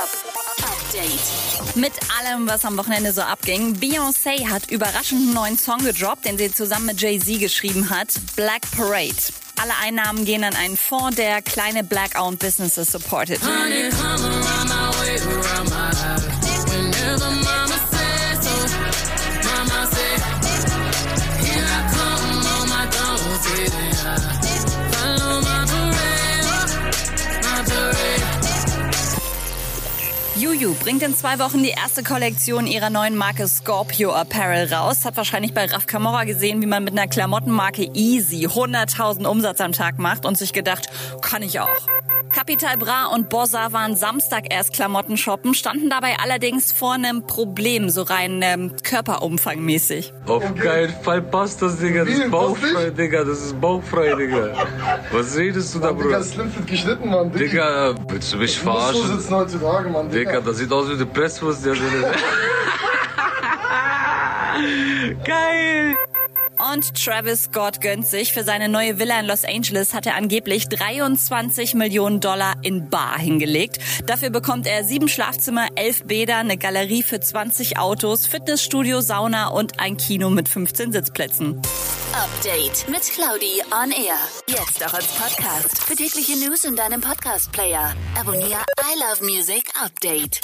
Update. Mit allem, was am Wochenende so abging. Beyoncé hat überraschend einen neuen Song gedroppt, den sie zusammen mit Jay-Z geschrieben hat. Black Parade. Alle Einnahmen gehen an einen Fonds, der kleine Black-owned Businesses supportet. Juju bringt in zwei Wochen die erste Kollektion ihrer neuen Marke Scorpio Apparel raus. Hat wahrscheinlich bei Raf Camorra gesehen, wie man mit einer Klamottenmarke Easy 100.000 Umsatz am Tag macht und sich gedacht, kann ich auch. Capital Bra und Bossa waren Samstag erst Klamotten shoppen, standen dabei allerdings vor einem Problem, so rein ähm, körperumfangmäßig. Auf keinen Fall passt das, Digga. Das ist bauchfrei, Digga. Das ist bauchfrei, Digga. Was redest du da, Mann, Digga, Bruder? das Slim fit geschnitten, Mann. Dick. Digga, willst du mich Du musst so verarschen? sitzen heutzutage, Mann. Digga, das sieht aus wie eine Presswurst. Der Geil! Und Travis Scott gönnt sich. Für seine neue Villa in Los Angeles hat er angeblich 23 Millionen Dollar in Bar hingelegt. Dafür bekommt er sieben Schlafzimmer, elf Bäder, eine Galerie für 20 Autos, Fitnessstudio, Sauna und ein Kino mit 15 Sitzplätzen. Update mit Claudi on Air. Jetzt auch als Podcast. Für tägliche News in deinem Podcast-Player. Abonniere I Love Music Update.